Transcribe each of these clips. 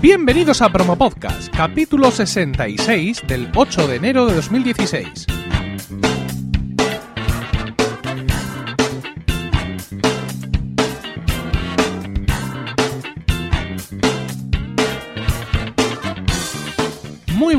Bienvenidos a Promo Podcast, capítulo 66 del 8 de enero de 2016.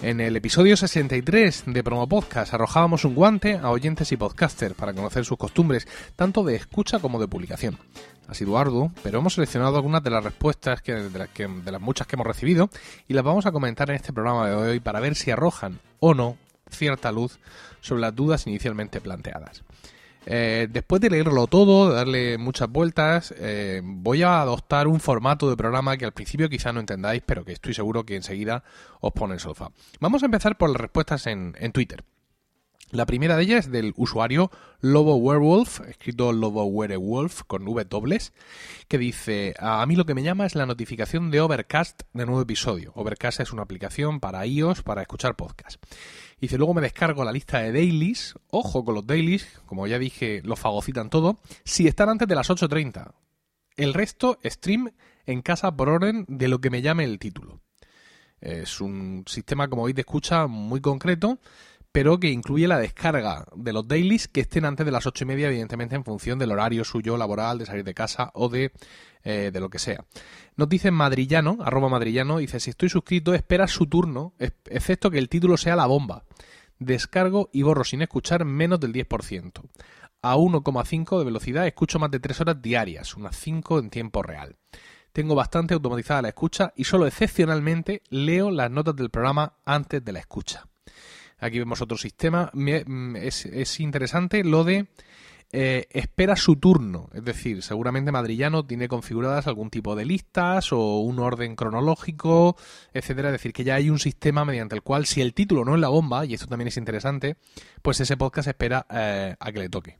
En el episodio 63 de Promo Podcast arrojábamos un guante a oyentes y podcasters para conocer sus costumbres, tanto de escucha como de publicación. Ha sido arduo, pero hemos seleccionado algunas de las respuestas que, de, las que, de las muchas que hemos recibido y las vamos a comentar en este programa de hoy para ver si arrojan o no cierta luz sobre las dudas inicialmente planteadas. Eh, después de leerlo todo, de darle muchas vueltas, eh, voy a adoptar un formato de programa que al principio quizá no entendáis, pero que estoy seguro que enseguida os pone el sofá. Vamos a empezar por las respuestas en, Twitter. La primera de ellas es del usuario Lobo Werewolf, escrito Lobo Werewolf con V dobles, que dice, a mí lo que me llama es la notificación de Overcast de nuevo episodio. Overcast es una aplicación para iOS para escuchar podcast. Dice, luego me descargo la lista de dailies, ojo con los dailies, como ya dije, los fagocitan todo, si están antes de las 8.30. El resto, stream en casa por orden de lo que me llame el título. Es un sistema, como veis, de escucha muy concreto pero que incluye la descarga de los dailies que estén antes de las ocho y media, evidentemente en función del horario suyo laboral, de salir de casa o de, eh, de lo que sea. Nos dice Madrillano, arroba Madrillano, dice, si estoy suscrito, espera su turno, excepto que el título sea la bomba. Descargo y borro sin escuchar menos del 10%. A 1,5 de velocidad escucho más de 3 horas diarias, unas 5 en tiempo real. Tengo bastante automatizada la escucha y solo excepcionalmente leo las notas del programa antes de la escucha. Aquí vemos otro sistema. Mm, es, interesante lo de eh, espera su turno. Es decir, seguramente Madrillano tiene configuradas algún tipo de listas o un orden cronológico, etcétera. Es decir, que ya hay un sistema mediante el cual, si el título no es la bomba, y esto también es interesante, pues ese podcast espera eh, a que le toque.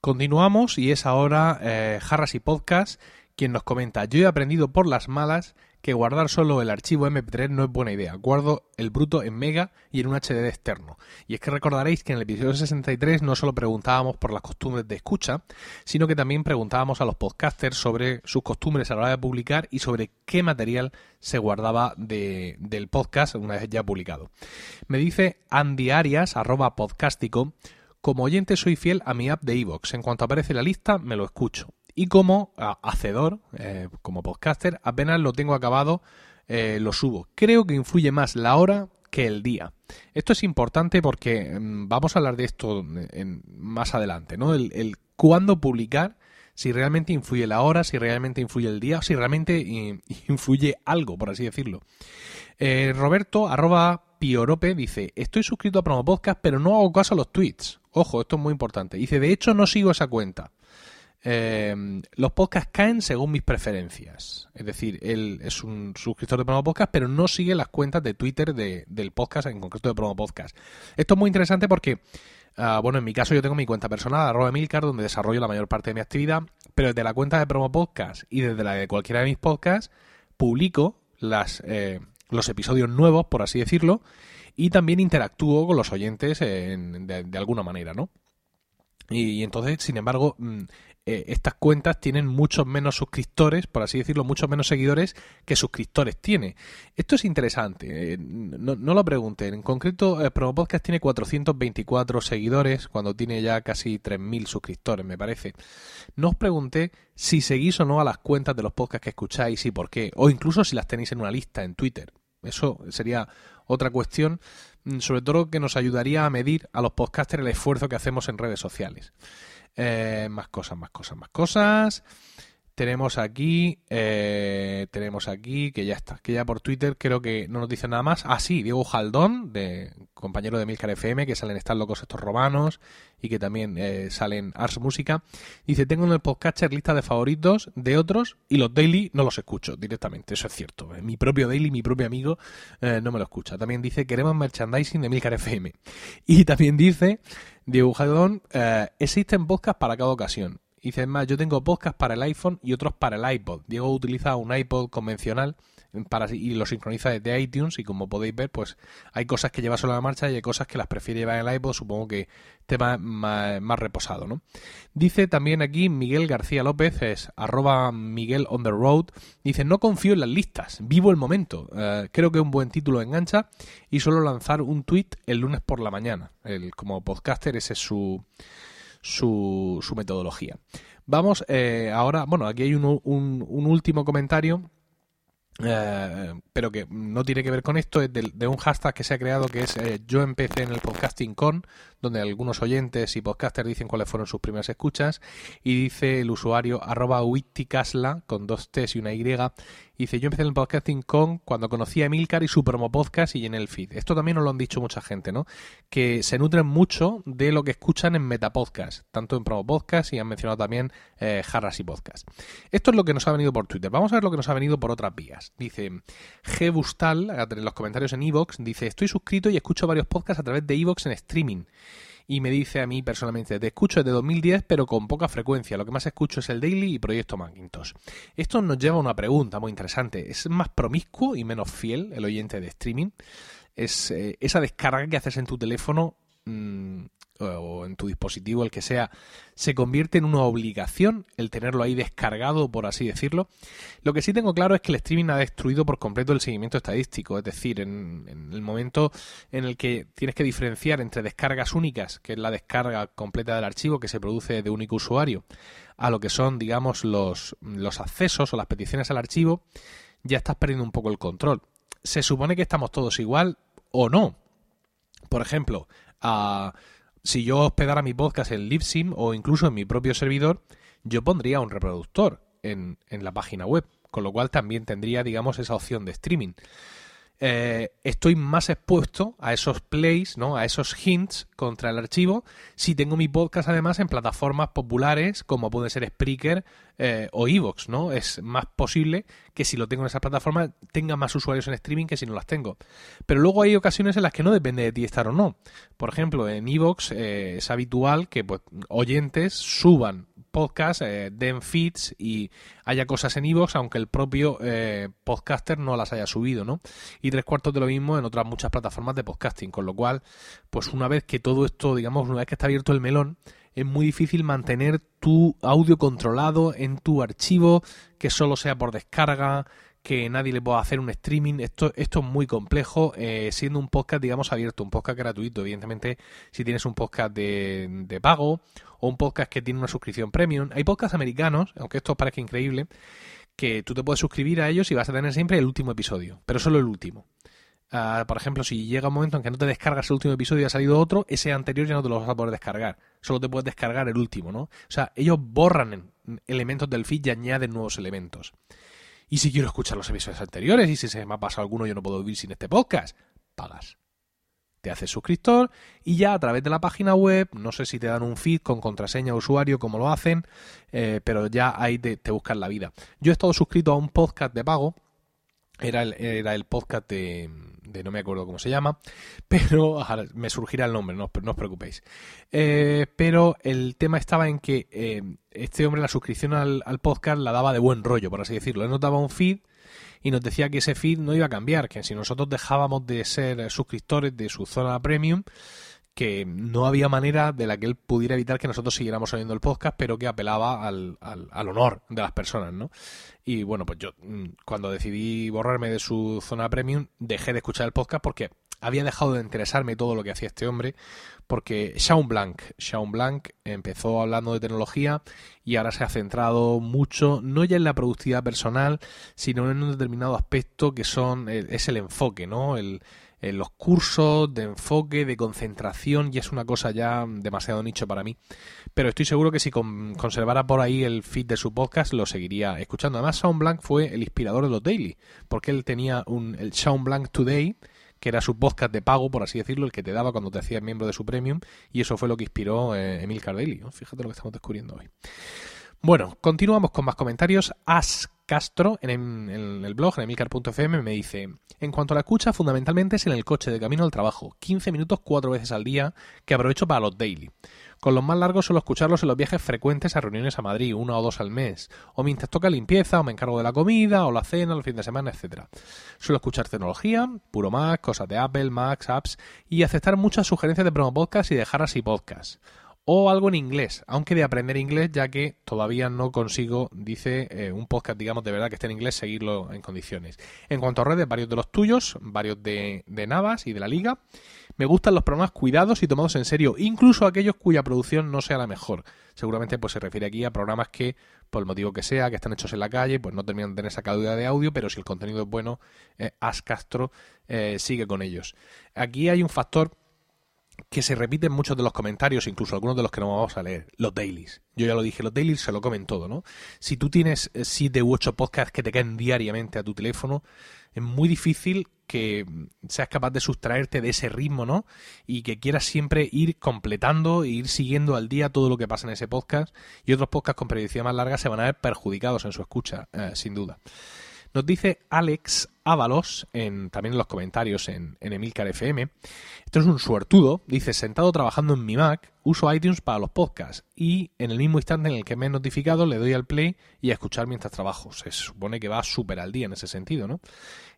Continuamos y es ahora eh, Jarras y Podcast quien nos comenta: Yo he aprendido por las malas que guardar solo el archivo MP3 no es buena idea. Guardo el bruto en Mega y en un HDD externo. Y es que recordaréis que en el episodio 63 no solo preguntábamos por las costumbres de escucha, sino que también preguntábamos a los podcasters sobre sus costumbres a la hora de publicar y sobre qué material se guardaba del podcast una vez ya publicado. Me dice Andy Arias, arroba podcastico, como oyente soy fiel a mi app de iVoox. En cuanto aparece la lista, me lo escucho y como hacedor, eh, como podcaster, apenas lo tengo acabado, eh, lo subo. Creo que influye más la hora que el día. Esto es importante porque mm, vamos a hablar de esto más adelante, ¿no? El, el cuándo publicar, si realmente influye la hora, si realmente influye el día, o si realmente influye algo, por así decirlo. Eh, Roberto, arroba Piorope, dice, estoy suscrito a Promo Podcast, pero no hago caso a los tweets. Ojo, esto es muy importante. Dice, de hecho no sigo esa cuenta. Eh, los podcasts caen según mis preferencias. Es decir, él es un suscriptor de Promo Podcast, pero no sigue las cuentas de Twitter del podcast, en concreto de Promo Podcast. Esto es muy interesante porque, ah, bueno, en mi caso yo tengo mi cuenta personal, arroba Milcar, donde desarrollo la mayor parte de mi actividad, pero desde la cuenta de Promo Podcast y desde la de cualquiera de mis podcasts, publico las, eh, los episodios nuevos, por así decirlo, y también interactúo con los oyentes de, alguna manera, ¿no? Y, entonces, sin embargo, mm, eh, estas cuentas tienen muchos menos suscriptores, por así decirlo, muchos menos seguidores que suscriptores tiene. Esto es interesante, eh, no, lo pregunten. En concreto, el Promo Podcast tiene 424 seguidores cuando tiene ya casi 3.000 suscriptores, me parece. No os pregunté si seguís o no a las cuentas de los podcasts que escucháis y por qué, o incluso si las tenéis en una lista en Twitter. Eso sería otra cuestión, mm, sobre todo que nos ayudaría a medir a los podcasters el esfuerzo que hacemos en redes sociales. Eh, más cosas, más cosas, más cosas. Tenemos aquí, eh, tenemos aquí, que ya está, que ya por Twitter creo que no nos dice nada más. Ah, sí, Diego Jaldón, de, compañero de Milcar FM, que salen Están locos estos romanos y que también eh, salen Ars Música. Dice, tengo en el podcaster lista de favoritos de otros y los daily no los escucho directamente, eso es cierto. Mi propio daily, mi propio amigo, no me lo escucha. También dice, queremos merchandising de Milcar FM. Y también dice, Diego Jaldón, existen podcasts para cada ocasión dice, es más, yo tengo podcast para el iPhone y otros para el iPod. Diego utiliza un iPod convencional para, y lo sincroniza desde iTunes y como podéis ver, pues hay cosas que lleva solo a la marcha y hay cosas que las prefiere llevar en el iPod, supongo que tema más, reposado, ¿no? Dice también aquí Miguel García López, es arroba Miguel on the road, dice, no confío en las listas, vivo el momento, uh, creo que un buen título engancha y solo lanzar un tweet el lunes por la mañana. El, como podcaster ese es su, su, su metodología. Vamos eh, ahora, bueno, aquí hay un, un, un último comentario eh, pero que no tiene que ver con esto, es de, de, un hashtag que se ha creado que es eh, yo empecé en el podcasting con, donde algunos oyentes y podcasters dicen cuáles fueron sus primeras escuchas, y dice el usuario arroba witticasla con dos T's y una Y, dice yo empecé en el podcasting con cuando conocí a Emilcar y su promo podcast y en el feed. Esto también nos lo han dicho mucha gente, ¿no? Que se nutren mucho de lo que escuchan en Metapodcast, tanto en promo podcast y han mencionado también eh, Jarras y Podcast. Esto es lo que nos ha venido por Twitter. Vamos a ver lo que nos ha venido por otras vías. Dice G. Bustal, en los comentarios en Evox, dice estoy suscrito y escucho varios podcasts a través de Evox en streaming y me dice a mí personalmente, te escucho desde 2010 pero con poca frecuencia, lo que más escucho es el Daily y Proyecto Macintosh. Esto nos lleva a una pregunta muy interesante, ¿es más promiscuo y menos fiel el oyente de streaming? ¿Es eh, esa descarga que haces en tu teléfono mmm, o en tu dispositivo, el que sea, se convierte en una obligación el tenerlo ahí descargado, por así decirlo. Lo que sí tengo claro es que el streaming ha destruido por completo el seguimiento estadístico, es decir, en, el momento en el que tienes que diferenciar entre descargas únicas, que es la descarga completa del archivo que se produce de único usuario, a lo que son, digamos, los, los accesos o las peticiones al archivo, ya estás perdiendo un poco el control. Se supone que estamos todos igual o no. Por ejemplo, a si yo hospedara mi podcast en Libsyn o incluso en mi propio servidor, yo pondría un reproductor en, en la página web, con lo cual también tendría, digamos, esa opción de streaming. Eh, estoy más expuesto a esos plays, ¿no? a esos hints contra el archivo, si tengo mi podcast además en plataformas populares como puede ser Spreaker eh, o Evox, ¿no? Es más posible que si lo tengo en esas plataformas tenga más usuarios en streaming que si no las tengo. Pero luego hay ocasiones en las que no depende de ti estar o no. Por ejemplo, en Evox eh, es habitual que pues, oyentes suban podcast, eh, den feeds y haya cosas en iVoox, aunque el propio eh, podcaster no las haya subido, ¿no? Y tres cuartos de lo mismo en otras muchas plataformas de podcasting, con lo cual, pues una vez que todo esto, digamos, una vez que está abierto el melón, es muy difícil mantener tu audio controlado en tu archivo, que solo sea por descarga, que nadie le pueda hacer un streaming. Esto, esto es muy complejo, eh, siendo un podcast, digamos, abierto, un podcast gratuito. Evidentemente, si tienes un podcast de, de pago o un podcast que tiene una suscripción premium. Hay podcasts americanos, aunque esto parezca increíble, que tú te puedes suscribir a ellos y vas a tener siempre el último episodio, pero solo el último. Uh, por ejemplo, si llega un momento en que no te descargas el último episodio y ha salido otro, ese anterior ya no te lo vas a poder descargar. Solo te puedes descargar el último, ¿no? O sea, ellos borran elementos del feed y añaden nuevos elementos. Y si quiero escuchar los episodios anteriores y si se me ha pasado alguno yo no puedo vivir sin este podcast, pagas te haces suscriptor y ya a través de la página web, no sé si te dan un feed con contraseña usuario como lo hacen, eh, pero ya ahí te, te, buscan la vida. Yo he estado suscrito a un podcast de pago, era el, era el podcast de, no me acuerdo cómo se llama, pero me surgirá el nombre, no, no os preocupéis. Eh, pero el tema estaba en que eh, este hombre la suscripción al, al, podcast la daba de buen rollo, por así decirlo. Él nos daba un feed y nos decía que ese feed no iba a cambiar, que si nosotros dejábamos de ser suscriptores de su zona premium, que no había manera de la que él pudiera evitar que nosotros siguiéramos oyendo el podcast, pero que apelaba al, al, al, honor de las personas, ¿no? Y bueno, pues yo mm, cuando decidí borrarme de su zona premium, dejé de escuchar el podcast porque había dejado de interesarme todo lo que hacía este hombre, porque Sean Blanc, Sean Blanc empezó hablando de tecnología y ahora se ha centrado mucho, no ya en la productividad personal, sino en un determinado aspecto que son, eh, es el enfoque, ¿no? El, en los cursos de enfoque, de concentración, y es una cosa ya demasiado nicho para mí. Pero estoy seguro que si con, conservara por ahí el feed de su podcast, lo seguiría escuchando. Además, Sean Blanc fue el inspirador de los daily, porque él tenía un, el Sean Blanc Today, que era su podcast de pago, por así decirlo, el que te daba cuando te hacías miembro de su premium, y eso fue lo que inspiró eh, Emil Cardelli. Fíjate lo que estamos descubriendo hoy. Bueno, continuamos con más comentarios. As Castro en, el blog, en emilcar.fm, me dice, en cuanto a la escucha, fundamentalmente es en el coche de camino al trabajo, 15 minutos cuatro veces al día, que aprovecho para los daily. Con los más largos suelo escucharlos en los viajes frecuentes a reuniones a Madrid, una o dos al mes, o mientras toca limpieza, o me encargo de la comida, o la cena, los fines de semana, etcétera. Suelo escuchar tecnología, puro Mac, cosas de Apple, Macs, apps, y aceptar muchas sugerencias de promo podcast y dejar así podcast o algo en inglés, aunque de aprender inglés ya que todavía no consigo, dice, eh, un podcast, digamos, de verdad que esté en inglés, seguirlo en condiciones. En cuanto a redes, varios de los tuyos, varios de, de Navas y de la Liga. Me gustan los programas cuidados y tomados en serio, incluso aquellos cuya producción no sea la mejor. Seguramente pues se refiere aquí a programas que, por el motivo que sea, que están hechos en la calle, pues no terminan de tener esa calidad de audio, pero si el contenido es bueno, eh, As Castro eh, sigue con ellos. Aquí hay un factor que se repiten muchos de los comentarios, incluso algunos de los que no vamos a leer, los dailies. Yo ya lo dije, los dailies se lo comen todo, ¿no? Si tú tienes eh, siete u ocho podcasts que te caen diariamente a tu teléfono, es muy difícil que seas capaz de sustraerte de ese ritmo, ¿no? Y que quieras siempre ir completando e ir siguiendo al día todo lo que pasa en ese podcast. Y otros podcasts con periodicidad más larga se van a ver perjudicados en su escucha, eh, sin duda. Nos dice Alex Ábalos, en, también en los comentarios en, en Emilcar FM. Esto es un suertudo. Dice, sentado trabajando en mi Mac, uso iTunes para los podcasts y en el mismo instante en el que me he notificado le doy al play y a escuchar mientras trabajo. Se supone que va súper al día en ese sentido, ¿no?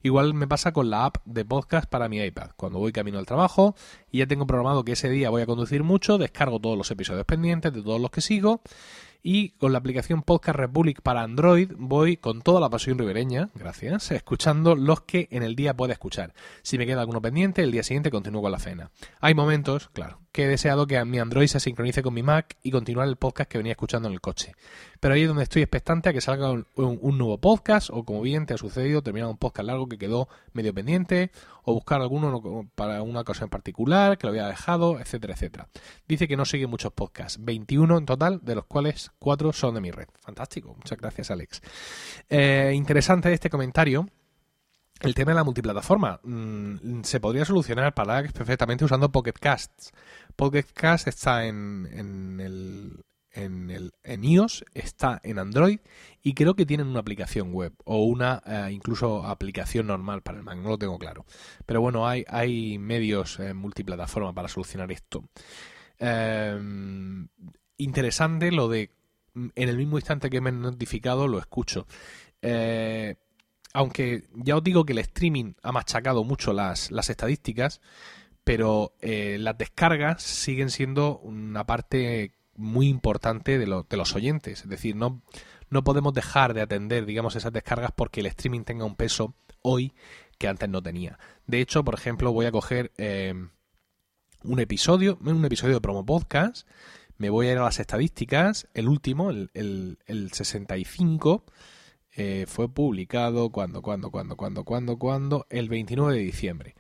Igual me pasa con la app de podcast para mi iPad. Cuando voy camino al trabajo y ya tengo programado que ese día voy a conducir mucho, descargo todos los episodios pendientes de todos los que sigo y con la aplicación Podcast Republic para Android voy con toda la pasión ribereña, gracias, escuchando los que en el día pueda escuchar. Si me queda alguno pendiente, el día siguiente continúo con la cena. Hay momentos, claro, que he deseado que mi Android se sincronice con mi Mac y continuar el podcast que venía escuchando en el coche. Pero ahí es donde estoy expectante a que salga un, nuevo podcast o como bien te ha sucedido, terminar un podcast largo que quedó medio pendiente o buscar alguno para una cosa en particular que lo había dejado, etcétera, etcétera. Dice que no sigue muchos podcasts, 21 en total, de los cuales 4 son de mi red. Fantástico, muchas gracias Alex. Eh, interesante este comentario el tema de la multiplataforma mm, se podría solucionar para perfectamente usando Pocket Casts. Pocket Cast está en, en, el, en, iOS, está en Android y creo que tienen una aplicación web o una eh, incluso aplicación normal para el Mac, no lo tengo claro. Pero bueno, hay, hay medios en multiplataforma para solucionar esto. Interesante lo de en el mismo instante que me he notificado lo escucho. Eh, aunque ya os digo que el streaming ha machacado mucho las, las estadísticas, pero eh, las descargas siguen siendo una parte muy importante de, de, los oyentes. Es decir, no, no podemos dejar de atender, digamos, esas descargas porque el streaming tenga un peso hoy que antes no tenía. De hecho, por ejemplo, voy a coger eh, un episodio, un episodio de promo podcast, me voy a ir a las estadísticas, el último, el, el, el 65, eh, fue publicado cuando, cuando, cuando, cuando, cuando, cuando, el 29 de diciembre.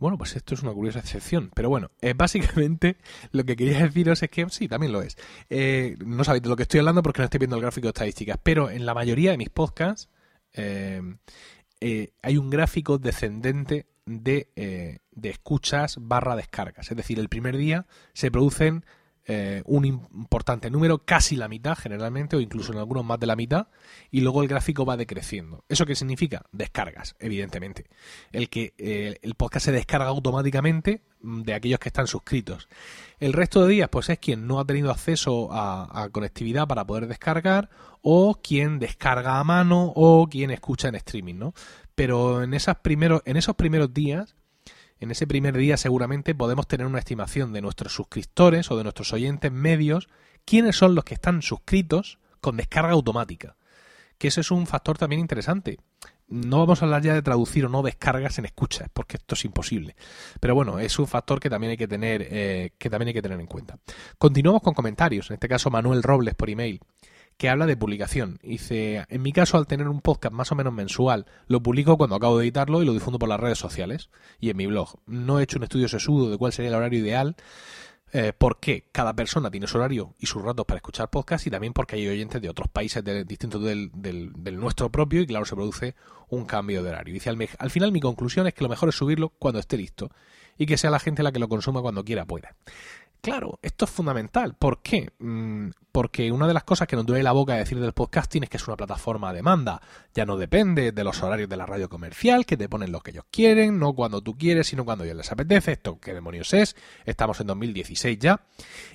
Bueno, pues esto es una curiosa excepción, pero bueno, eh, básicamente lo que quería deciros es que sí, también lo es. Eh, no sabéis de lo que estoy hablando porque no estoy viendo el gráfico de estadísticas, pero en la mayoría de mis podcasts hay un gráfico descendente de, de escuchas barra descargas. Es decir, el primer día se producen eh, un importante número, casi la mitad generalmente, o incluso en algunos más de la mitad, y luego el gráfico va decreciendo. ¿Eso qué significa? Descargas, evidentemente. El que eh, el podcast se descarga automáticamente mm, de aquellos que están suscritos. El resto de días, pues es quien no ha tenido acceso a, conectividad para poder descargar, o quien descarga a mano, o quien escucha en streaming, ¿no? Pero en, esas primeros, en esos primeros días en ese primer día seguramente podemos tener una estimación de nuestros suscriptores o de nuestros oyentes medios, quiénes son los que están suscritos con descarga automática. Que eso es un factor también interesante. No vamos a hablar ya de traducir o no descargas en escuchas, porque esto es imposible. Pero bueno, es un factor que también hay que tener, eh, que también hay que tener en cuenta. Continuamos con comentarios. En este caso, Manuel Robles por email que habla de publicación. Dice, en mi caso, al tener un podcast más o menos mensual, lo publico cuando acabo de editarlo y lo difundo por las redes sociales y en mi blog. No he hecho un estudio sesudo de cuál sería el horario ideal, eh, porque cada persona tiene su horario y sus ratos para escuchar podcast y también porque hay oyentes de otros países distintos del, del, nuestro propio y claro, se produce un cambio de horario. Dice, al, al final mi conclusión es que lo mejor es subirlo cuando esté listo y que sea la gente la que lo consuma cuando quiera pueda. Claro, esto es fundamental. ¿Por qué? Mm, porque una de las cosas que nos duele la boca de decir del podcasting es que es una plataforma a demanda. Ya no depende de los horarios de la radio comercial, que te ponen lo que ellos quieren, no cuando tú quieres, sino cuando ellos les apetece. Esto, ¿qué demonios es? Estamos en 2016 ya.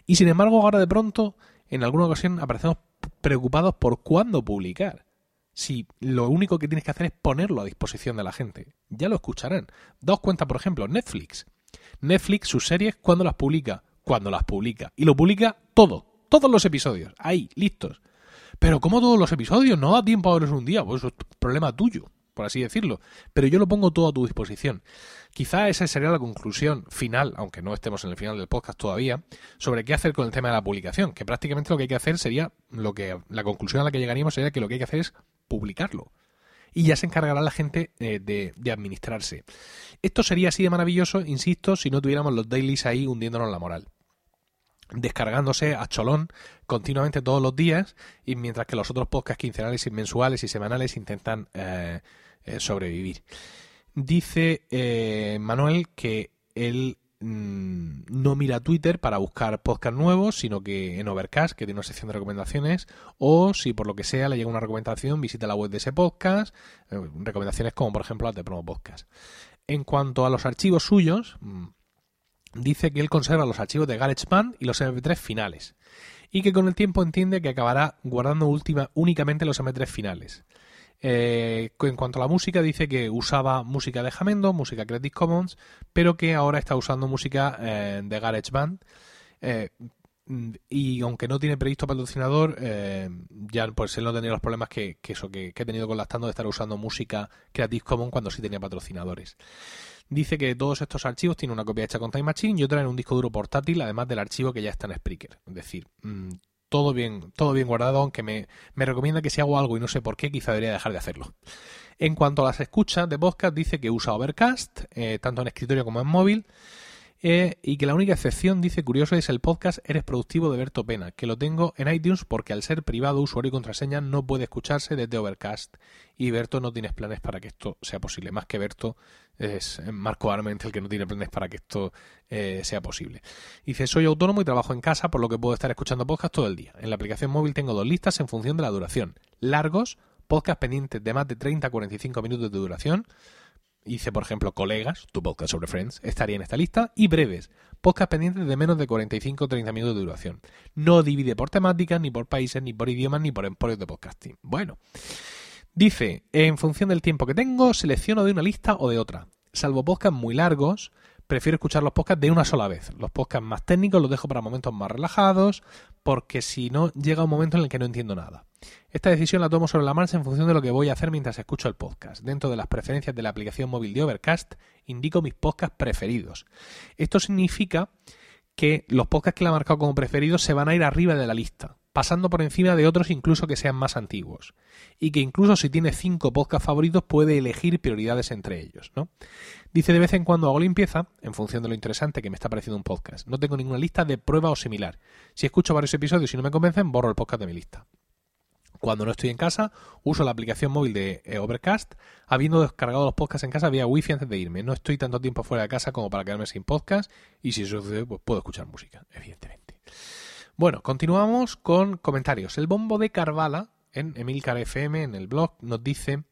Y sin embargo, ahora de pronto, en alguna ocasión, aparecemos preocupados por cuándo publicar. Si lo único que tienes que hacer es ponerlo a disposición de la gente, ya lo escucharán. Daos cuenta, por ejemplo, Netflix. Netflix, sus series, ¿cuándo las publica? Cuando las publica. Y lo publica todo, todos los episodios, ahí, listos. Pero como todos los episodios, no da tiempo a verlos un día, pues eso es problema tuyo, por así decirlo. Pero yo lo pongo todo a tu disposición. Quizá esa sería la conclusión final, aunque no estemos en el final del podcast todavía, sobre qué hacer con el tema de la publicación, que prácticamente lo que hay que hacer sería, lo que la conclusión a la que llegaríamos sería que lo que hay que hacer es publicarlo y ya se encargará la gente eh, de, administrarse. Esto sería así de maravilloso, insisto, si no tuviéramos los dailies ahí hundiéndonos la moral descargándose a cholón continuamente todos los días y mientras que los otros podcasts quincenales y mensuales y semanales intentan eh, eh, sobrevivir. Dice Manuel que él Mm, no mira Twitter para buscar podcast nuevos, sino que en Overcast, que tiene una sección de recomendaciones, o si por lo que sea le llega una recomendación, visita la web de ese podcast, eh, recomendaciones como por ejemplo las de Promo Podcast. En cuanto a los archivos suyos, mm, dice que él conserva los archivos de GarageBand y los MP3 finales, y que con el tiempo entiende que acabará guardando última, únicamente los MP3 finales. Eh, en cuanto a la música, dice que usaba música de Jamendo, música Creative Commons, pero que ahora está usando música eh, de GarageBand. Eh, y aunque no tiene previsto patrocinador, eh, ya pues él no tenía los problemas que, eso que, he tenido con de estar usando música Creative Commons cuando sí tenía patrocinadores. Dice que todos estos archivos tienen una copia hecha con Time Machine y otra en un disco duro portátil, además del archivo que ya está en Spreaker. Es decir, mm, todo bien, todo bien guardado, aunque me, recomienda que si hago algo y no sé por qué, quizá debería dejar de hacerlo. En cuanto a las escuchas de podcast, dice que usa Overcast, eh, tanto en escritorio como en móvil. Eh, y que la única excepción, dice curioso, es el podcast Eres Productivo de Berto Pena, que lo tengo en iTunes porque al ser privado, usuario y contraseña no puede escucharse desde Overcast. Y Berto no tienes planes para que esto sea posible. Más que Berto, es Marco Arment el que no tiene planes para que esto eh, sea posible. Dice, soy autónomo y trabajo en casa, por lo que puedo estar escuchando podcast todo el día. En la aplicación móvil tengo dos listas en función de la duración. Largos, podcast pendientes de más de 30 a 45 minutos de duración hice, por ejemplo, Colegas, tu podcast sobre Friends, estaría en esta lista. Y breves, podcast pendientes de menos de 45 o 30 minutos de duración. No divide por temáticas, ni por países, ni por idiomas, ni por emporios de podcasting. Bueno, dice, en función del tiempo que tengo, selecciono de una lista o de otra. Salvo podcasts muy largos, prefiero escuchar los podcasts de una sola vez. Los podcasts más técnicos los dejo para momentos más relajados, porque si no, llega un momento en el que no entiendo nada. Esta decisión la tomo sobre la marcha en función de lo que voy a hacer mientras escucho el podcast. Dentro de las preferencias de la aplicación móvil de Overcast, indico mis podcasts preferidos. Esto significa que los podcasts que le ha marcado como preferidos se van a ir arriba de la lista pasando por encima de otros incluso que sean más antiguos. Y que incluso si tiene cinco podcasts favoritos puede elegir prioridades entre ellos, ¿no? Dice de vez en cuando hago limpieza, en función de lo interesante que me está pareciendo un podcast. No tengo ninguna lista de prueba o similar. Si escucho varios episodios y no me convencen, borro el podcast de mi lista. Cuando no estoy en casa, uso la aplicación móvil de eh, Overcast, habiendo descargado los podcasts en casa vía wifi antes de irme. No estoy tanto tiempo fuera de casa como para quedarme sin podcast y si sucede, pues puedo escuchar música, evidentemente. Bueno, continuamos con comentarios. El bombo de Carvala en Emilcar FM, en el blog, nos dice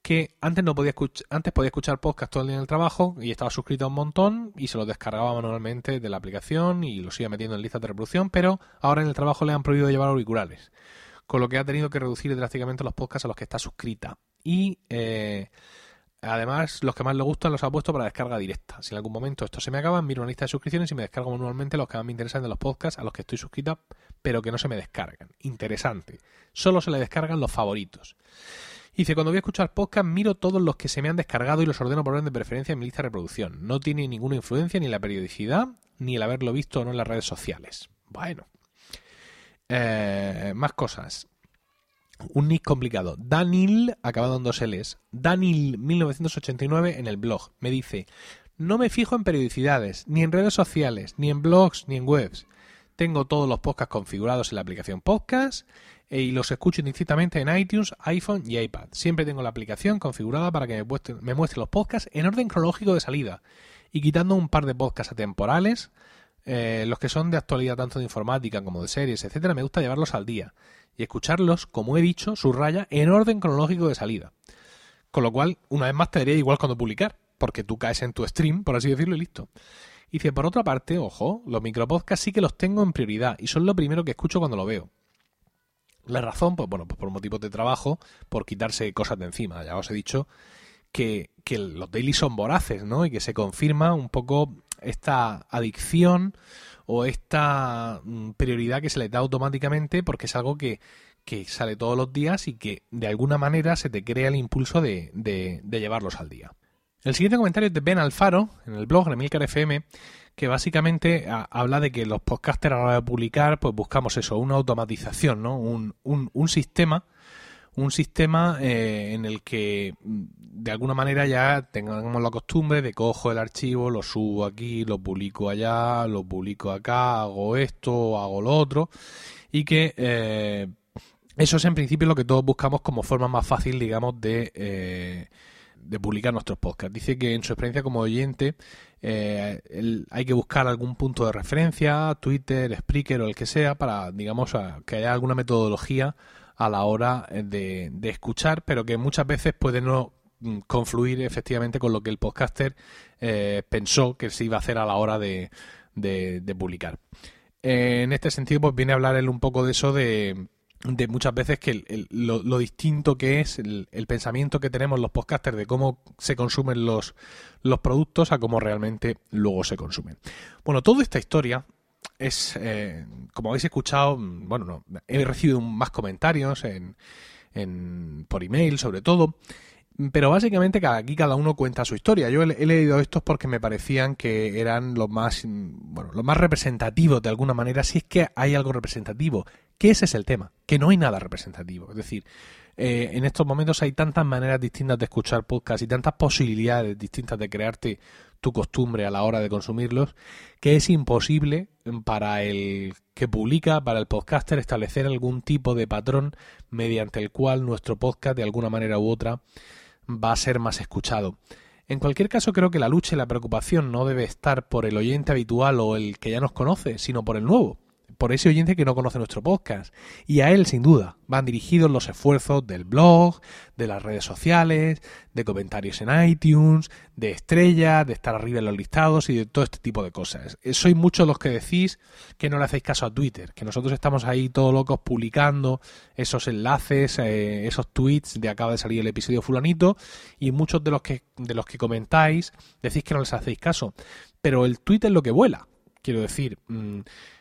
que antes no podía escuchar, antes podía escuchar podcast todo el día en el trabajo y estaba suscrito a un montón y se lo descargaba manualmente de la aplicación y lo sigue metiendo en listas de reproducción, pero ahora en el trabajo le han prohibido llevar auriculares, con lo que ha tenido que reducir drásticamente los podcasts a los que está suscrita. Y eh, Además, los que más le gustan los ha puesto para descarga directa. Si en algún momento esto se me acaba, miro una lista de suscripciones y me descargo manualmente los que más me interesan de los podcasts a los que estoy suscrita, pero que no se me descargan. Interesante. Solo se le descargan los favoritos. Dice, cuando voy a escuchar podcast, miro todos los que se me han descargado y los ordeno por orden de preferencia en mi lista de reproducción. No tiene ninguna influencia ni la periodicidad, ni el haberlo visto o no en las redes sociales. Bueno. Eh, más cosas un nick complicado. Danil, acabado en dos L's. Danil 1989 en el blog. Me dice, no me fijo en periodicidades, ni en redes sociales, ni en blogs, ni en webs. Tengo todos los podcasts configurados en la aplicación podcast eh, y los escucho indistintamente en iTunes, iPhone y iPad. Siempre tengo la aplicación configurada para que me muestre, me muestre los podcasts en orden cronológico de salida y quitando un par de podcasts atemporales eh, los que son de actualidad tanto de informática como de series, etcétera, me gusta llevarlos al día y escucharlos, como he dicho, subraya, en orden cronológico de salida. Con lo cual, una vez más te daría igual cuando publicar, porque tú caes en tu stream, por así decirlo, y listo. Y dice, por otra parte, ojo, los micropodcasts sí que los tengo en prioridad y son lo primero que escucho cuando lo veo. La razón, pues bueno, pues por motivos de trabajo, por quitarse cosas de encima. Ya os he dicho que, que los daily son voraces, ¿no? Y que se confirma un poco esta adicción o esta mm, prioridad que se les da automáticamente porque es algo que, que sale todos los días y que de alguna manera se te crea el impulso de, de, de llevarlos al día. El siguiente comentario es de Ben Alfaro, en el blog de Milcar FM, que básicamente habla de que los podcasters a la hora de publicar, pues buscamos eso, una automatización, ¿no? Un, un, un sistema, un sistema eh, en el que mm, de alguna manera ya tengamos la costumbre de cojo el archivo, lo subo aquí, lo publico allá, lo publico acá, hago esto, hago lo otro, y que eh, eso es en principio lo que todos buscamos como forma más fácil, digamos, de... Eh, de publicar nuestros podcasts. Dice que en su experiencia como oyente eh, hay que buscar algún punto de referencia, Twitter, Spreaker o el que sea, para, digamos, que haya alguna metodología a la hora eh, de, escuchar, pero que muchas veces puede no mm, confluir efectivamente con lo que el podcaster eh, pensó que se iba a hacer a la hora de, de publicar. en este sentido, pues viene a hablar él un poco de eso de de muchas veces que lo, distinto que es el, pensamiento que tenemos los podcasters de cómo se consumen los, los productos a cómo realmente luego se consumen. Bueno, toda esta historia es, eh, como habéis escuchado, bueno, no, he recibido más comentarios en, en, por email sobre todo, pero básicamente aquí cada uno cuenta su historia. Yo he, leído estos porque me parecían que eran los más, bueno, los más representativos de alguna manera, si es que hay algo representativo que ese es el tema, que no hay nada representativo. Es decir, eh, en estos momentos hay tantas maneras distintas de escuchar podcasts y tantas posibilidades distintas de crearte tu costumbre a la hora de consumirlos, que es imposible para el que publica, para el podcaster, establecer algún tipo de patrón mediante el cual nuestro podcast, de alguna manera u otra, va a ser más escuchado. En cualquier caso, creo que la lucha y la preocupación no debe estar por el oyente habitual o el que ya nos conoce, sino por el nuevo por ese oyente que no conoce nuestro podcast. Y a él, sin duda, van dirigidos los esfuerzos del blog, de las redes sociales, de comentarios en iTunes, de estrellas, de estar arriba en los listados y de todo este tipo de cosas. Eh, sois muchos los que decís que no le hacéis caso a Twitter, que nosotros estamos ahí todos locos publicando esos enlaces, eh, esos tweets de acaba de salir el episodio fulanito y muchos de los que de los que comentáis decís que no les hacéis caso. Pero el Twitter es lo que vuela. Quiero decir, mm,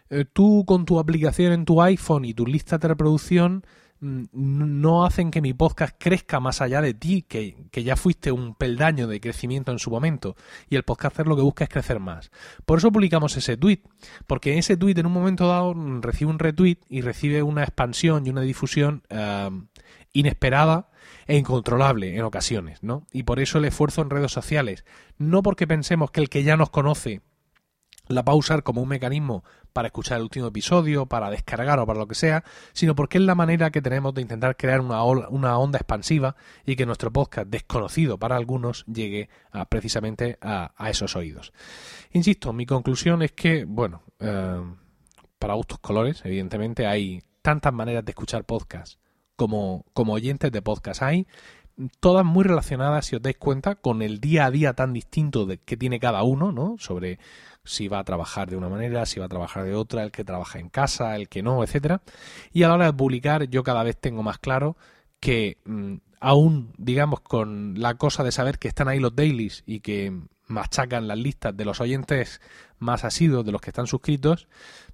eh, tú con tu aplicación en tu iPhone y tu lista de reproducción mm, no hacen que mi podcast crezca más allá de ti, que, ya fuiste un peldaño de crecimiento en su momento, y el podcaster lo que busca es crecer más. Por eso publicamos ese tweet, porque ese tweet en un momento dado mm, recibe un retweet y recibe una expansión y una difusión inesperada e incontrolable en ocasiones, ¿no? Y por eso el esfuerzo en redes sociales, no porque pensemos que el que ya nos conoce la va a usar como un mecanismo para escuchar el último episodio, para descargar o para lo que sea, sino porque es la manera que tenemos de intentar crear una, una onda expansiva y que nuestro podcast, desconocido para algunos, llegue precisamente a, esos oídos. Insisto, mi conclusión es que, bueno, eh, para gustos colores, evidentemente, hay tantas maneras de escuchar podcast como, como oyentes de podcast hay todas muy relacionadas, si os dais cuenta, con el día a día tan distinto de, que tiene cada uno, ¿no? Sobre si va a trabajar de una manera, si va a trabajar de otra, el que trabaja en casa, el que no, etcétera. Y a la hora de publicar, yo cada vez tengo más claro que mm, aún, digamos, con la cosa de saber que están ahí los dailies y que machacan las listas de los oyentes más asiduos de los que están suscritos,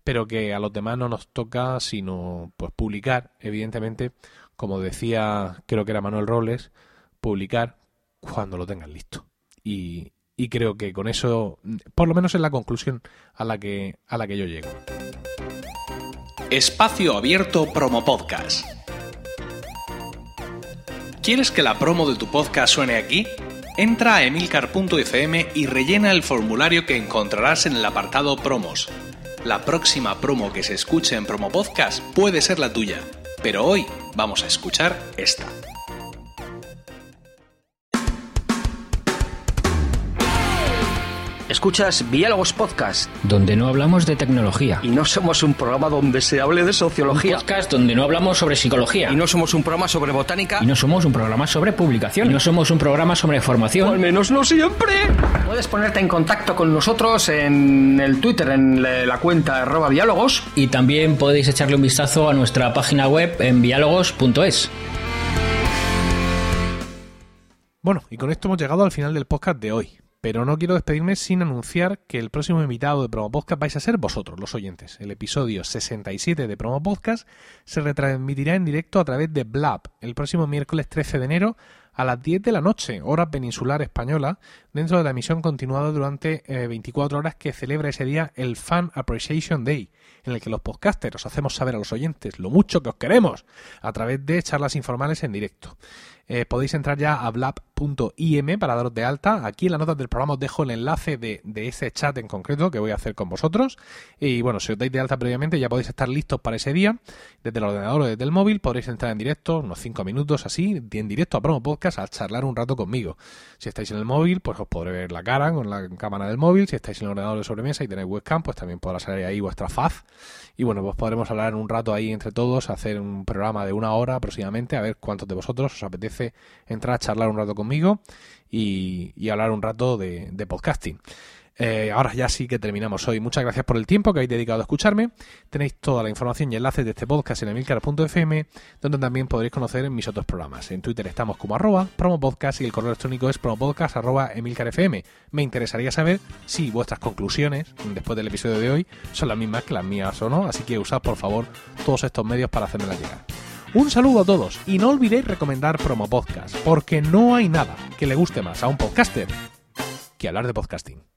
pero que a los demás no nos toca sino pues publicar, evidentemente, como decía, creo que era Manuel Robles, publicar cuando lo tengan listo. Y, y creo que con eso, por lo menos es la conclusión a la que, a la que yo llego. Espacio Abierto Promo Podcast. ¿Quieres que la promo de tu podcast suene aquí? Entra a emilcar.fm y rellena el formulario que encontrarás en el apartado Promos. La próxima promo que se escuche en Promo Podcast puede ser la tuya, pero hoy vamos a escuchar esta. Escuchas Diálogos Podcast, donde no hablamos de tecnología. Y no somos un programa donde se hable de sociología. Un podcast donde no hablamos sobre psicología. Y no somos un programa sobre botánica. Y no somos un programa sobre publicación. Y no somos un programa sobre formación. O al menos no siempre. Puedes ponerte en contacto con nosotros en el Twitter, en la cuenta arroba diálogos. Y también podéis echarle un vistazo a nuestra página web en diálogos.es. Bueno, y con esto hemos llegado al final del podcast de hoy. Pero no quiero despedirme sin anunciar que el próximo invitado de Promo Podcast vais a ser vosotros, los oyentes. El episodio 67 de Promo Podcast se retransmitirá en directo a través de Blab el próximo miércoles 13 de enero a las 10 de la noche, hora peninsular española, dentro de la emisión continuada durante 24 eh, horas que celebra ese día el Fan Appreciation Day, en el que los podcasters os hacemos saber a los oyentes lo mucho que os queremos a través de charlas informales en directo. Eh, podéis entrar ya a blab.im para daros de alta. Aquí en las notas del programa os dejo el enlace de, ese chat en concreto que voy a hacer con vosotros. Y bueno, si os dais de alta previamente ya podéis estar listos para ese día. Desde el ordenador o desde el móvil podréis entrar en directo, unos 5 minutos así, en directo a Promo Podcast a charlar un rato conmigo. Si estáis en el móvil, pues os podré ver la cara con la cámara del móvil. Si estáis en el ordenador de sobremesa y tenéis webcam, pues también podrá salir ahí vuestra faz. Y bueno, pues podremos hablar un rato ahí entre todos, hacer un programa de una hora aproximadamente, a ver cuántos de vosotros os apetece entrar a charlar un rato conmigo y, hablar un rato de, podcasting. Eh, ahora ya sí que terminamos hoy. Muchas gracias por el tiempo que habéis dedicado a escucharme. Tenéis toda la información y enlaces de este podcast en emilcar.fm, donde también podréis conocer mis otros programas. En Twitter estamos como arroba promopodcast y el correo electrónico es promopodcast arroba emilcarfm. Me interesaría saber si vuestras conclusiones después del episodio de hoy son las mismas que las mías o no, así que usad por favor todos estos medios para hacérmelas llegar. Un saludo a todos y no olvidéis recomendar Promo Podcast, porque no hay nada que le guste más a un podcaster que hablar de podcasting.